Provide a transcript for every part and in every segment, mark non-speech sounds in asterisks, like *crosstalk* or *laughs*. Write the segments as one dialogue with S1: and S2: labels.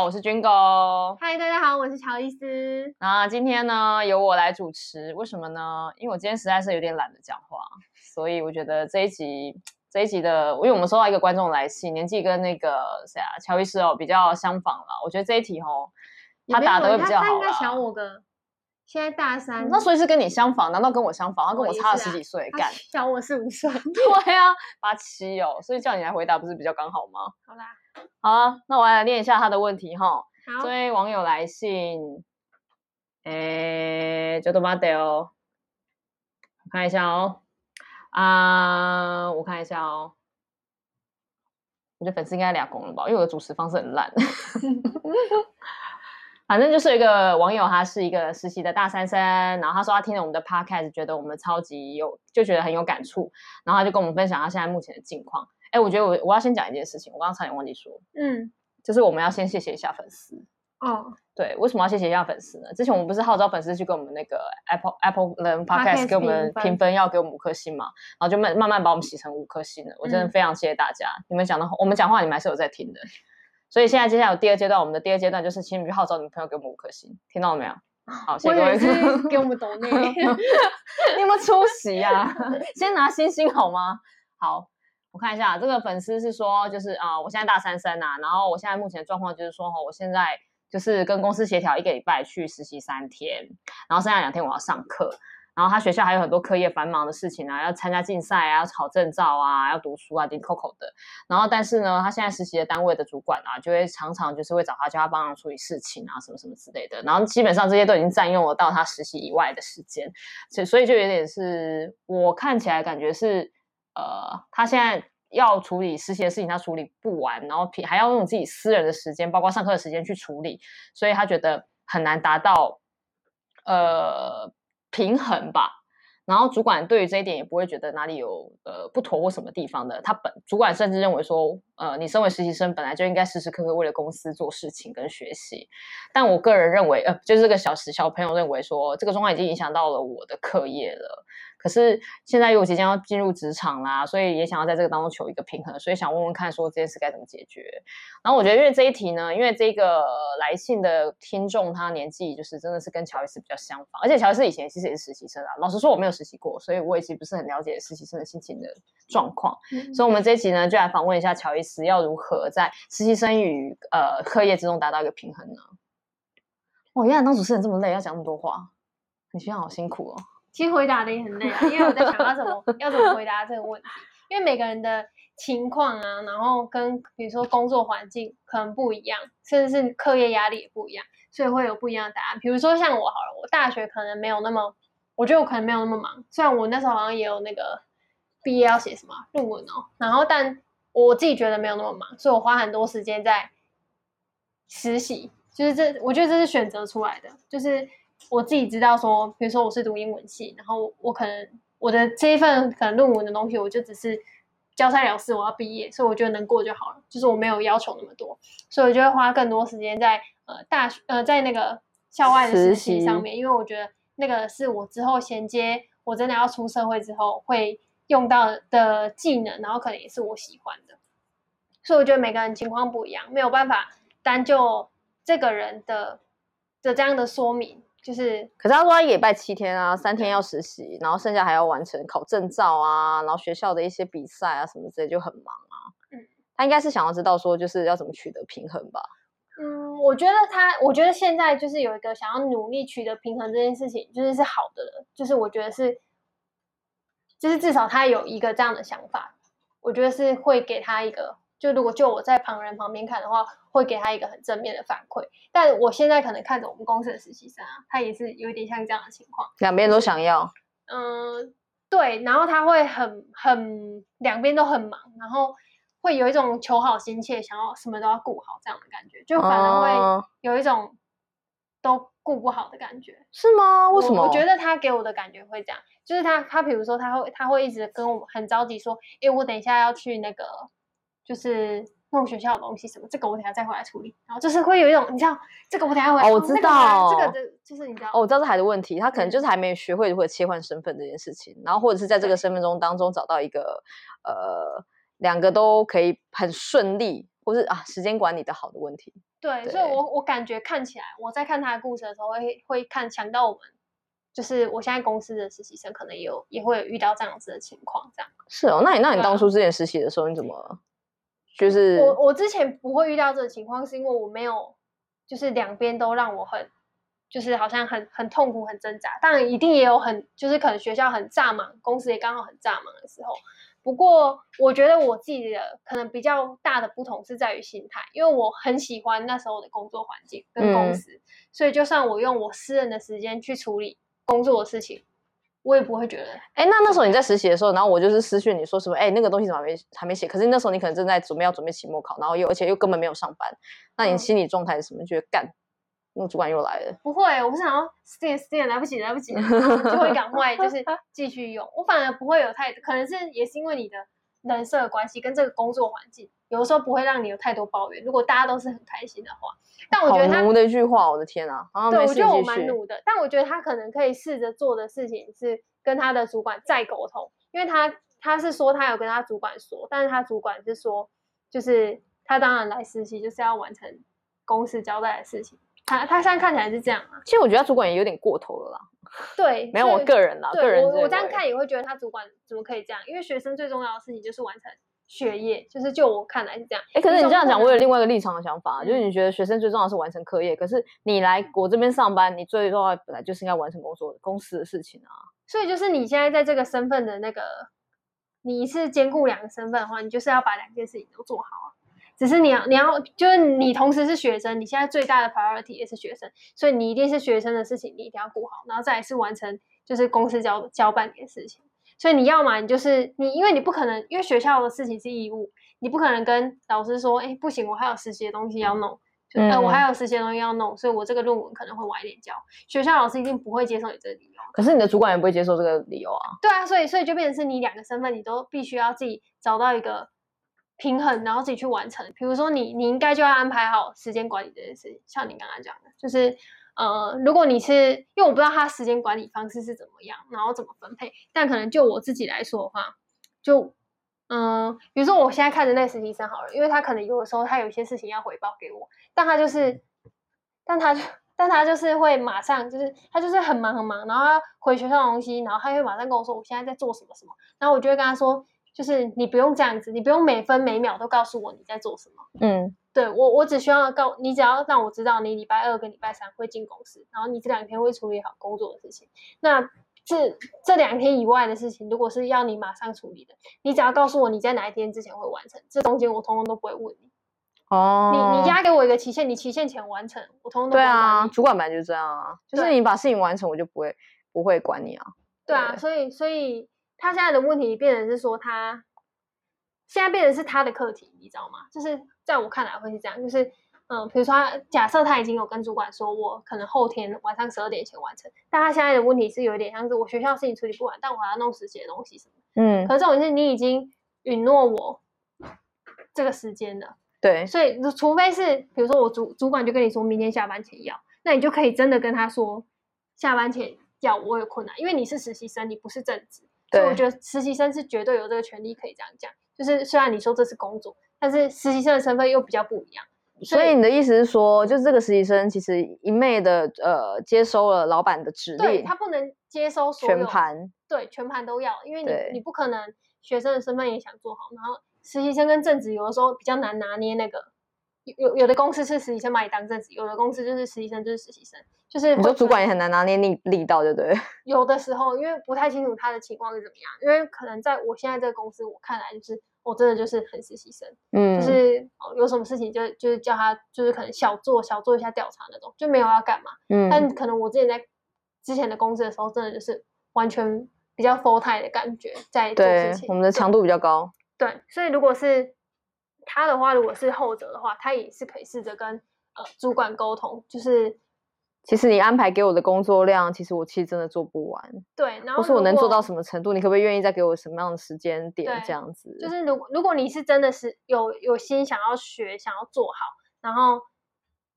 S1: 好，我是 Jingle。
S2: 嗨，大家好，我是乔伊斯。
S1: 那今天呢，由我来主持，为什么呢？因为我今天实在是有点懒得讲话，所以我觉得这一集这一集的，因为我们收到一个观众来信，年纪跟那个谁啊，乔伊斯哦比较相仿了。我觉得这一题哦，他答得会比较好。他
S2: 应该小我个，现在大三。
S1: 那所以是跟你相仿？难道跟我相仿？他跟我差了十几岁，干、啊、
S2: 小我四五岁。*laughs*
S1: 对啊，八七哦，所以叫你来回答不是比较刚好吗？
S2: 好啦。
S1: 好啊，那我来念一下他的问题哈。好，这位网友来信，诶，就多巴德哦，我看一下哦，啊，我看一下哦，我觉得粉丝应该俩公了吧，因为我的主持方式很烂。*laughs* 反正就是一个网友，他是一个实习的大三生，然后他说他听了我们的 podcast，觉得我们超级有，就觉得很有感触，然后他就跟我们分享他现在目前的境况。哎，我觉得我我要先讲一件事情，我刚刚差点忘记说，嗯，就是我们要先谢谢一下粉丝哦。对，为什么要谢谢一下粉丝呢？之前我们不是号召粉丝去给我们那个 Apple Apple 的 Podcast 给我们评分，要给我们五颗星嘛，然后就慢慢慢把我们洗成五颗星了。我真的非常谢谢大家，嗯、你们讲的，我们讲话你们还是有在听的。所以现在接下来有第二阶段，我们的第二阶段就是请你们去号召你们朋友给我们五颗星，听到了没有？好，谢谢各位，
S2: 给我们抖内 *laughs* *laughs*
S1: 你有没有出息呀、啊？先拿星星好吗？好。我看一下，这个粉丝是说，就是啊、呃，我现在大三生啊，然后我现在目前的状况就是说，哈，我现在就是跟公司协调一个礼拜去实习三天，然后剩下两天我要上课，然后他学校还有很多课业繁忙的事情啊，要参加竞赛啊，要考证照啊，要读书啊，挺 coco 的。然后但是呢，他现在实习的单位的主管啊，就会常常就是会找他叫他帮忙处理事情啊，什么什么之类的。然后基本上这些都已经占用了到他实习以外的时间，所所以就有点是我看起来感觉是。呃，他现在要处理实习的事情，他处理不完，然后还要用自己私人的时间，包括上课的时间去处理，所以他觉得很难达到呃平衡吧。然后主管对于这一点也不会觉得哪里有呃不妥或什么地方的。他本主管甚至认为说，呃，你身为实习生本来就应该时时刻刻为了公司做事情跟学习。但我个人认为，呃，就是这个小时小朋友认为说，这个状况已经影响到了我的课业了。可是现在又即将要进入职场啦，所以也想要在这个当中求一个平衡，所以想问问看，说这件事该怎么解决？然后我觉得，因为这一题呢，因为这个来信的听众他年纪就是真的是跟乔伊斯比较相仿，而且乔伊斯以前其实也是实习生啊。老实说，我没有实习过，所以我也其实不是很了解实习生的心情的状况。嗯、所以，我们这一集呢，就来访问一下乔伊斯，要如何在实习生与呃课业之中达到一个平衡呢？哦，原来当主持人这么累，要讲那么多话，你学长好辛苦哦。
S2: 其实回答的也很累啊，因为我在想要怎么 *laughs* 要怎么回答这个问题，因为每个人的情况啊，然后跟比如说工作环境可能不一样，甚至是课业压力也不一样，所以会有不一样的答案。比如说像我好了，我大学可能没有那么，我觉得我可能没有那么忙，虽然我那时候好像也有那个毕业要写什么论文哦，然后但我自己觉得没有那么忙，所以我花很多时间在实习，就是这我觉得这是选择出来的，就是。我自己知道说，比如说我是读英文系，然后我可能我的这一份可能论文的东西，我就只是交差了事，我要毕业，所以我觉得能过就好了，就是我没有要求那么多，所以我就会花更多时间在呃大学呃在那个校外的实习上面，因为我觉得那个是我之后衔接我真的要出社会之后会用到的技能，然后可能也是我喜欢的，所以我觉得每个人情况不一样，没有办法单就这个人的的这样的说明。就是，
S1: 可是他说他一个礼拜七天啊，三天要实习，然后剩下还要完成考证照啊，然后学校的一些比赛啊什么之类，就很忙啊。嗯，他应该是想要知道说，就是要怎么取得平衡吧。
S2: 嗯，我觉得他，我觉得现在就是有一个想要努力取得平衡这件事情，就是是好的了。就是我觉得是，就是至少他有一个这样的想法，我觉得是会给他一个。就如果就我在旁人旁边看的话，会给他一个很正面的反馈。但我现在可能看着我们公司的实习生啊，他也是有点像这样的情况，
S1: 两边都想要。
S2: 嗯，对。然后他会很很两边都很忙，然后会有一种求好心切，想要什么都要顾好这样的感觉，就反而会有一种都顾不好的感觉。
S1: 是吗？为什么？
S2: 我，我觉得他给我的感觉会这样，就是他他比如说他会他会一直跟我很着急说，诶，我等一下要去那个。就是弄学校的东西什么，这个我等下再回来处理。然后就是会有一种，你知道，这个我等下回来。
S1: 哦，我知道，
S2: 这个的就是你知道。
S1: 哦，我知道是孩子的问题，他可能就是还没学会如何切换身份这件事情，然后或者是在这个身份中当中找到一个呃两个都可以很顺利，或是啊时间管理的好的问题。
S2: 对，对所以我我感觉看起来，我在看他的故事的时候会，会会看想到我们，就是我现在公司的实习生可能也有也会有遇到这样子的情况，这样。
S1: 是哦，那你那你当初之前实习的时候，你怎么？就是
S2: 我我之前不会遇到这种情况，是因为我没有，就是两边都让我很，就是好像很很痛苦、很挣扎。当然，一定也有很，就是可能学校很炸忙，公司也刚好很炸忙的时候。不过，我觉得我自己的可能比较大的不同是在于心态，因为我很喜欢那时候的工作环境跟公司，嗯、所以就算我用我私人的时间去处理工作的事情。我也不会觉得，
S1: 哎，那那时候你在实习的时候，然后我就是私讯你说什么，哎，那个东西怎么还没还没写？可是那时候你可能正在准备要准备期末考，然后又而且又根本没有上班，那你心理状态是什么？嗯、觉得干，那个主管又来了？
S2: 不会，我不想要 stand stand，来不及来不及，就会赶快就是 *laughs* 继续用。我反而不会有太，可能是也是因为你的人设的关系跟这个工作环境，有的时候不会让你有太多抱怨。如果大家都是很开心的话，但我觉得他
S1: 奴的一句话，我的天啊！
S2: 对，我觉得我蛮奴的，但我觉得他可能可以试着做的事情是跟他的主管再沟通，因为他他是说他有跟他主管说，但是他主管是说，就是他当然来实习就是要完成公司交代的事情。他他现在看起来是这样啊。
S1: 其实我觉得他主管也有点过头了啦。*laughs*
S2: 对，
S1: 没有我个人啦，个人
S2: 我我这样看也会觉得他主管怎么可以这样？因为学生最重要的事情就是完成。学业就是就我看来是这样，哎，
S1: 可是你这样讲，我有另外一个立场的想法，嗯、就是你觉得学生最重要是完成课业，可是你来我这边上班，你最重要本来就是应该完成工作公司的事情啊。
S2: 所以就是你现在在这个身份的那个，你是兼顾两个身份的话，你就是要把两件事情都做好啊。只是你要你要就是你同时是学生，你现在最大的 priority 也是学生，所以你一定是学生的事情你一定要顾好，然后再来是完成就是公司交交办的事情。所以你要嘛，你就是你，因为你不可能，因为学校的事情是义务，你不可能跟老师说，哎，不行，我还有实习的东西要弄，就呃，我还有实习的东西要弄，所以我这个论文可能会晚一点交。学校老师一定不会接受你这个理由。
S1: 可是你的主管也不会接受这个理由啊。
S2: 对啊，所以所以就变成是你两个身份，你都必须要自己找到一个平衡，然后自己去完成。比如说你你应该就要安排好时间管理这件事情，像你刚刚讲的，就是。呃，如果你是，因为我不知道他时间管理方式是怎么样，然后怎么分配，但可能就我自己来说的话，就，嗯、比如说我现在看着那个实习生好了，因为他可能有的时候他有一些事情要回报给我，但他就是，但他就，但他就是会马上就是他就是很忙很忙，然后他回学校的东西，然后他会马上跟我说我现在在做什么什么，然后我就会跟他说，就是你不用这样子，你不用每分每秒都告诉我你在做什么，嗯。对我，我只需要告你，只要让我知道你礼拜二跟礼拜三会进公司，然后你这两天会处理好工作的事情。那这这两天以外的事情，如果是要你马上处理的，你只要告诉我你在哪一天之前会完成，这中间我通通都不会问你。哦，你你压给我一个期限，你期限前完成，我通通都不会。对啊，
S1: 主管本来就是这样啊，就是你把事情完成，我就不会不会管你啊。
S2: 对啊，所以所以他现在的问题变成是说他。现在变成是他的课题，你知道吗？就是在我看来会是这样，就是嗯，比如说他假设他已经有跟主管说，我可能后天晚上十二点前完成，但他现在的问题是有一点像是我学校事情处理不完，但我还要弄实习的东西什么，嗯，可是这种是你已经允诺我这个时间了，
S1: 对，
S2: 所以除非是比如说我主主管就跟你说明天下班前要，那你就可以真的跟他说下班前要，我有困难，因为你是实习生，你不是正职，所以我觉得实习生是绝对有这个权利可以这样讲。就是虽然你说这是工作，但是实习生的身份又比较不一样。
S1: 所以，你的意思是说，就是这个实习生其实一昧的呃接收了老板的指令，
S2: 对，他不能接收所有
S1: 全盘，
S2: 对，全盘都要，因为你你不可能学生的身份也想做好，然后实习生跟正职有的时候比较难拿捏那个。有有的公司是实习生把你当正职，有的公司就是实习生就是实习生，就是
S1: 你说主管也很难拿捏力力道，对不对？*laughs*
S2: 有的时候，因为不太清楚他的情况是怎么样，因为可能在我现在这个公司，我看来就是我真的就是很实习生，嗯，就是哦有什么事情就就是叫他就是可能小做小做一下调查那种，就没有要干嘛，嗯，但可能我之前在之前的公司的时候，真的就是完全比较 full time 的感觉在做事情，
S1: 对，我们的强度比较高，
S2: 对，所以如果是。他的话，如果是后者的话，他也是可以试着跟呃主管沟通，就是
S1: 其实你安排给我的工作量，其实我其实真的做不完。
S2: 对，然后
S1: 或是我能做到什么程度，你可不可以愿意再给我什么样的时间点这样子？
S2: 就是如果如果你是真的是有有心想要学，想要做好，然后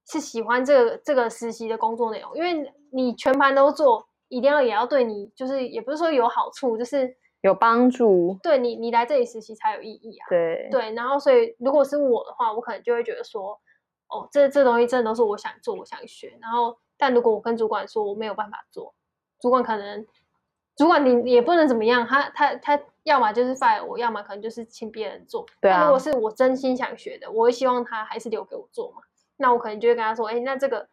S2: 是喜欢这个这个实习的工作内容，因为你全盘都做，一定要也要对你，就是也不是说有好处，就是
S1: 有帮助，
S2: 对你你来这里实习才有意义啊。
S1: 对
S2: 对，然后所以如果是我的话，我可能就会觉得说，哦，这这东西真的都是我想做，我想学。然后，但如果我跟主管说我没有办法做，主管可能，主管你也不能怎么样，他他他要么就是 fire 我，要么可能就是请别人做。
S1: 对啊。
S2: 如果是我真心想学的，我会希望他还是留给我做嘛。那我可能就会跟他说，哎，那这个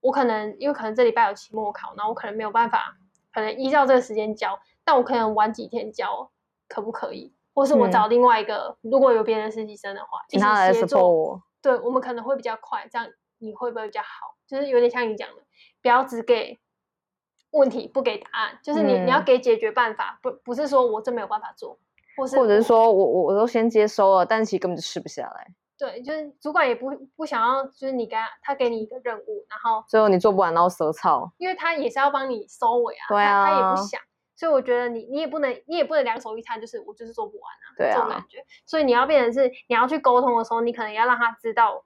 S2: 我可能因为可能这礼拜有期末考，那我可能没有办法，可能依照这个时间交。但我可能晚几天交，可不可以？或是我找另外一个，嗯、如果有别的实习生的话，
S1: 请他来 support 我。
S2: 对，我们可能会比较快，这样你会不会比较好？就是有点像你讲的，不要只给问题不给答案，就是你、嗯、你要给解决办法，不不是说我真没有办法做，或是
S1: 或者是说我我我都先接收了，但是其实根本就吃不下来。
S2: 对，就是主管也不不想要，就是你给他他给你一个任务，然后
S1: 最后你做不完，然后舌操，
S2: 因为他也是要帮你收尾啊，
S1: 对啊，
S2: 他，他也不想。所以我觉得你你也不能你也不能两手一摊，就是我就是做不完啊，
S1: 对啊，
S2: 这种感觉。所以你要变成是你要去沟通的时候，你可能要让他知道，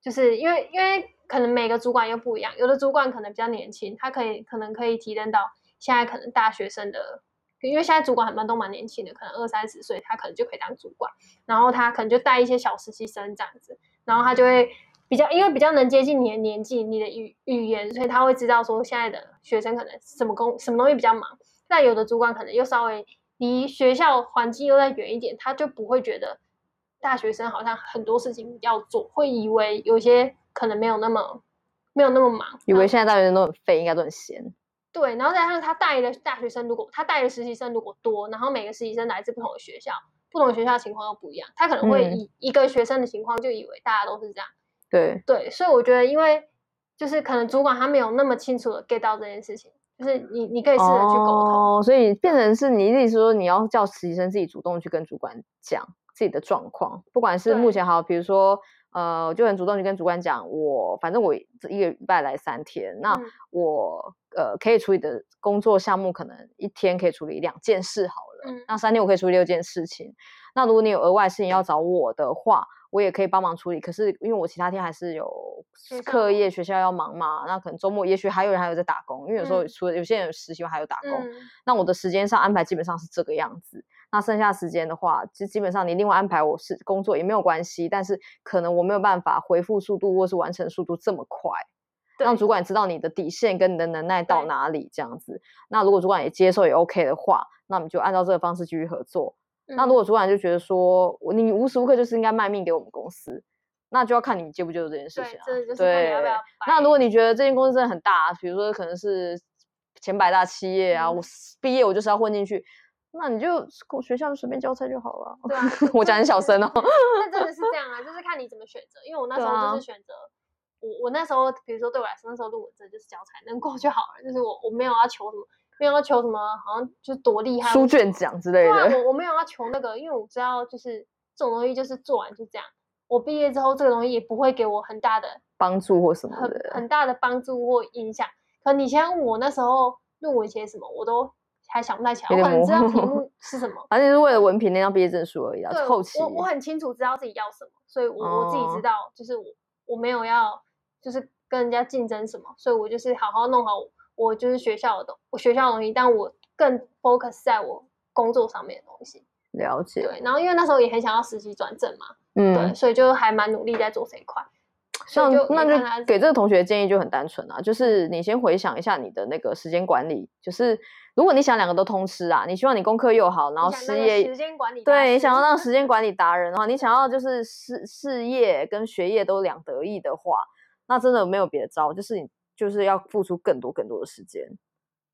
S2: 就是因为因为可能每个主管又不一样，有的主管可能比较年轻，他可以可能可以提升到现在可能大学生的，因为现在主管很多都蛮年轻的，可能二三十岁他可能就可以当主管，然后他可能就带一些小实习生这样子，然后他就会比较因为比较能接近你的年纪、你的语语言，所以他会知道说现在的学生可能什么工什么东西比较忙。那有的主管可能又稍微离学校环境又再远一点，他就不会觉得大学生好像很多事情要做，会以为有些可能没有那么没有那么忙，
S1: 以为现在大学生都很废，应该都很闲。
S2: 对，然后再加上他带的大学生，如果他带的实习生如果多，然后每个实习生来自不同的学校，不同的学校的情况又不一样，他可能会以一个学生的情况就以为大家都是这样。
S1: 对
S2: 对，所以我觉得，因为就是可能主管他没有那么清楚的 get 到这件事情。就是你，你可以试着去沟通，
S1: 哦，所以变成是你自己说，你要叫实习生自己主动去跟主管讲自己的状况，不管是目前好，比如说，呃，就很主动去跟主管讲，我反正我这一个礼拜来三天，那我、嗯、呃可以处理的工作项目可能一天可以处理两件事好了，嗯、那三天我可以处理六件事情，那如果你有额外事情要找我的话。我也可以帮忙处理，可是因为我其他天还是有课业，学校要忙嘛，那可能周末也许还有人还有在打工，因为有时候除了有些人有实习还有打工，嗯、那我的时间上安排基本上是这个样子。那剩下时间的话，其实基本上你另外安排我是工作也没有关系，但是可能我没有办法回复速度或是完成速度这么快，让主管知道你的底线跟你的能耐到哪里这样子。那如果主管也接受也 OK 的话，那我们就按照这个方式继续合作。那如果主管就觉得说，你无时无刻就是应该卖命给我们公司，那就要看你接不接受这件事情啊。
S2: 对，就是看你要要。
S1: 那如果你觉得这间公司真的很大，比如说可能是前百大企业啊，嗯、我毕业我就是要混进去，那你就学校就随便交差就好了。
S2: 对啊，*laughs*
S1: 我讲很小声哦。
S2: 那真的是这样啊，*laughs* 就是看你怎么选择。因为我那时候就是选择，啊、我我那时候比如说对我来说，那时候论文真的就是交差能过就好了，就是我我没有要求什么。没有要求什么，好像就多厉害，
S1: 书卷奖之类的。对
S2: 啊，我我没有要求那个，因为我知道就是这种东西就是做完就这样。我毕业之后，这个东西也不会给我很大的
S1: 帮助或什么的，
S2: 很很大的帮助或影响。可你先问我那时候论文写什么，我都还想不太起来。我可能知道题目是什么，*laughs*
S1: 反正是为了文凭那张毕业证书而已啊。后期
S2: 我我很清楚知道自己要什么，所以我、哦、我自己知道，就是我我没有要就是跟人家竞争什么，所以我就是好好弄好我。我就是学校的东，我学校的东西，但我更 focus 在我工作上面的东西。
S1: 了解。
S2: 对，然后因为那时候也很想要实习转正嘛，嗯，对，所以就还蛮努力在做这一块。
S1: 像那就给这个同学建议就很单纯啊，就是你先回想一下你的那个时间管理，就是如果你想两个都通吃啊，你希望你功课又好，然后事业
S2: 时间管理，
S1: 对，你想要让时间管理达人的话，你想要就是事事业跟学业都两得意的话，那真的没有别的招，就是你。就是要付出更多更多的时间，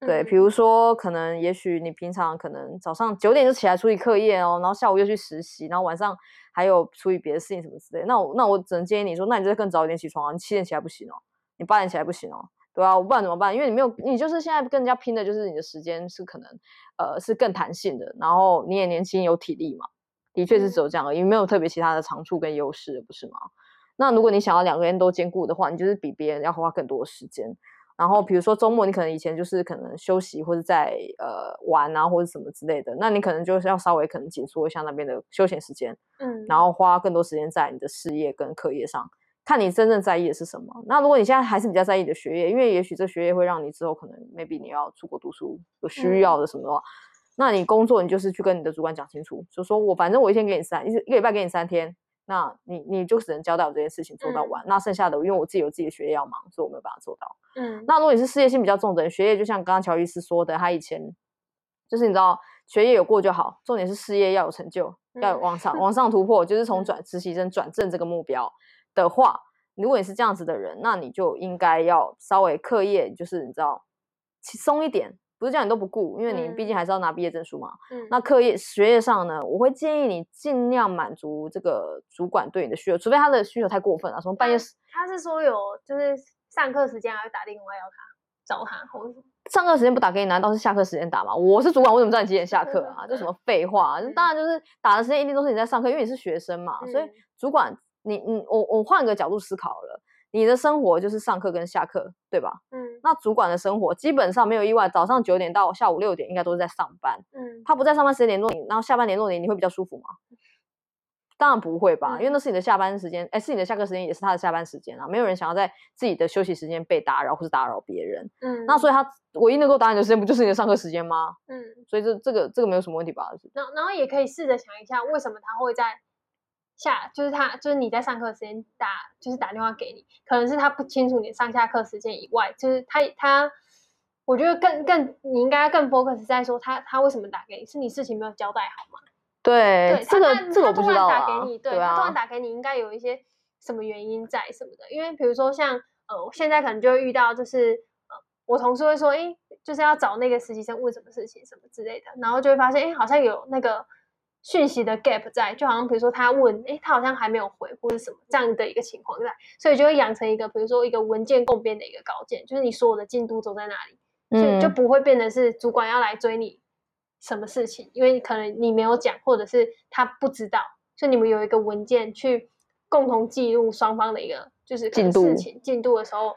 S1: 对，比如说可能也许你平常可能早上九点就起来处理课业哦，然后下午又去实习，然后晚上还有处理别的事情什么之类，那我那我只能建议你说，那你就更早一点起床啊，你七点起来不行哦，你八点起来不行哦，对啊，我不然怎么办？因为你没有，你就是现在跟人家拼的就是你的时间是可能呃是更弹性的，然后你也年轻有体力嘛，的确是只有这样而已，没有特别其他的长处跟优势，不是吗？那如果你想要两个人都兼顾的话，你就是比别人要花更多的时间。然后比如说周末，你可能以前就是可能休息或者在呃玩啊或者什么之类的，那你可能就是要稍微可能紧缩一下那边的休闲时间，嗯，然后花更多时间在你的事业跟课业上，看你真正在意的是什么。那如果你现在还是比较在意你的学业，因为也许这学业会让你之后可能 maybe 你要出国读书有需要的什么的话，那你工作，你就是去跟你的主管讲清楚，就说我反正我一天给你三一一个礼拜给你三天，那你你就只能交代我这件事情做到完，嗯、那剩下的因为我自己有自己的学业要忙，所以我没有办法做到。嗯，那如果你是事业心比较重的人，学业就像刚刚乔伊斯说的，他以前就是你知道学业有过就好，重点是事业要有成就，要有往上、嗯、往上突破，就是从转实习生转正这个目标的话，如果你是这样子的人，那你就应该要稍微课业，就是你知道松一点。不是叫你都不顾，因为你毕竟还是要拿毕业证书嘛。嗯，那课业学业上呢，我会建议你尽量满足这个主管对你的需求，除非他的需求太过分了，什么半夜。
S2: 他是说有就是上课时间还会打电话要他找他，
S1: 上课时间不打给你，难道是下课时间打吗？我是主管，我怎么知道你几点下课啊？这什么 *laughs* 废话？嗯，当然就是打的时间一定都是你在上课，因为你是学生嘛。嗯，所以主管，你你我我换个角度思考了。你的生活就是上课跟下课，对吧？嗯，那主管的生活基本上没有意外，早上九点到下午六点应该都是在上班。嗯，他不在上班时间联络你，然后下班联络你，你会比较舒服吗？当然不会吧，嗯、因为那是你的下班时间，哎，是你的下课时间，也是他的下班时间啊。没有人想要在自己的休息时间被打扰或是打扰别人。嗯，那所以他唯一能够打扰你的时间，不就是你的上课时间吗？嗯，所以这这个这个没有什么问题吧？
S2: 然然后也可以试着想一下，为什么他会在。下就是他，就是你在上课时间打，就是打电话给你，可能是他不清楚你上下课时间以外，就是他他，我觉得更更你应该更 focus 在说他他为什么打给你，是你事情没有交代好
S1: 吗？
S2: 对，
S1: 对，这
S2: 个
S1: 这个我不知道啊。
S2: 他突然打给你，对，对啊，他突然打给你，应该有一些什么原因在什么的，因为比如说像呃，我现在可能就会遇到，就是呃，我同事会说，哎，就是要找那个实习生问什么事情什么之类的，然后就会发现，哎，好像有那个。讯息的 gap 在，就好像比如说他问，诶，他好像还没有回，或者什么这样的一个情况在，所以就会养成一个，比如说一个文件共编的一个稿件，就是你所有的进度走在哪里，所以就不会变成是主管要来追你什么事情，因为可能你没有讲，或者是他不知道，所以你们有一个文件去共同记录双方的一个就是事情进度的时候。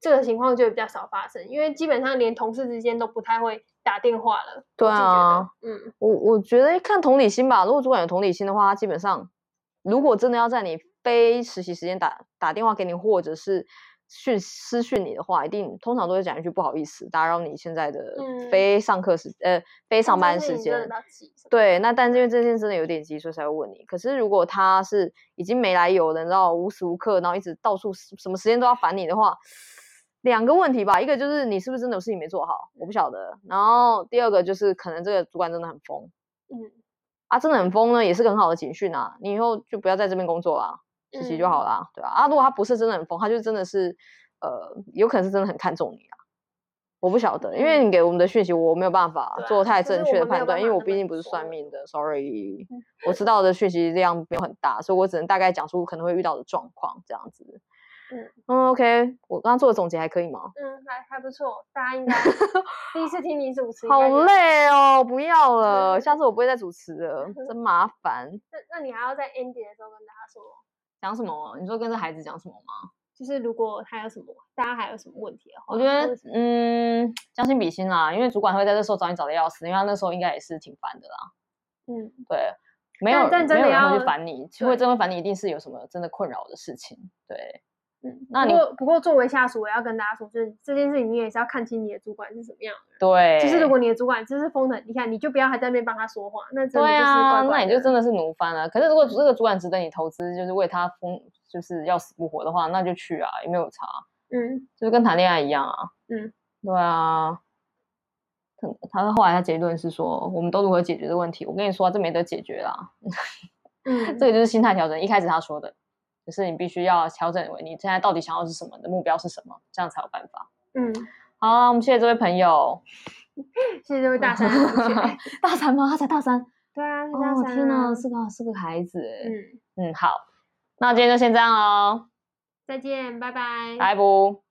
S2: 这个情况就会比较少发生，因为基本上连同事之间都不太会打电话了。
S1: 对啊，嗯，我我觉得看同理心吧。如果主管有同理心的话，他基本上如果真的要在你非实习时间打打电话给你，或者是讯私讯你的话，一定通常都会讲一句不好意思，打扰你现在的非上课时、嗯、呃非上班时间。对，那但是因为这件真的有点急，所以才会问你。可是如果他是已经没来由的，然后无时无刻，然后一直到处什么时间都要烦你的话。两个问题吧，一个就是你是不是真的有事情没做好，我不晓得。然后第二个就是可能这个主管真的很疯，嗯，啊，真的很疯呢，也是个很好的警讯啊。你以后就不要在这边工作啦，实习就好啦，嗯、对吧？啊，如果他不是真的很疯，他就真的是，呃，有可能是真的很看重你啊。我不晓得，因为你给我们的讯息，我没有办法做太正确的判断，因为我毕竟不是算命的，sorry，我知道的讯息量没有很大，所以我只能大概讲出可能会遇到的状况这样子。嗯，嗯，OK，我刚刚做的总结还可以吗？
S2: 嗯，还还不错，大家应 *laughs* 该第一次听你主持，
S1: 好累哦，不要了，下次我不会再主持了，真 *laughs* 麻烦。
S2: 那那你还要在 ending 的时候跟大家说
S1: 讲什么？你说跟这孩子讲什么吗？
S2: 就是如果他有什么，大家还有什么问题的话，
S1: 我觉得嗯，将心比心啦，因为主管会在这时候找你找的要死，因为他那时候应该也是挺烦的啦。嗯，对，没有但真的要没有人会去烦你，会真的烦你，一定是有什么真的困扰的事情，对。
S2: 嗯，那你不过，不过作为下属，我要跟大家说，就是这件事情你也是要看清你的主管是什么样的。
S1: 对，
S2: 就是如果你的主管就是疯的，你看你就不要还在那边帮他说话，那真的就是。
S1: 对啊，那你就真的是奴翻了。可是如果这个主管值得你投资，就是为他疯，就是要死不活的话，那就去啊，也没有差。嗯，就是跟谈恋爱一样啊。嗯，对啊。他他后来他结论是说，我们都如何解决这个问题？我跟你说，这没得解决啦。嗯，*laughs* 这个就是心态调整。一开始他说的。可是你必须要调整为你现在到底想要是什么，你的目标是什么，这样才有办法。嗯，好，我们谢谢这位朋友，
S2: 谢谢这位大三。*laughs*
S1: 大三吗？他才大三。
S2: 对啊，是大三。
S1: 哦，天哪，是个是个孩子。嗯嗯，好，那今天就先这样喽。
S2: 再见，拜拜。
S1: 拜拜。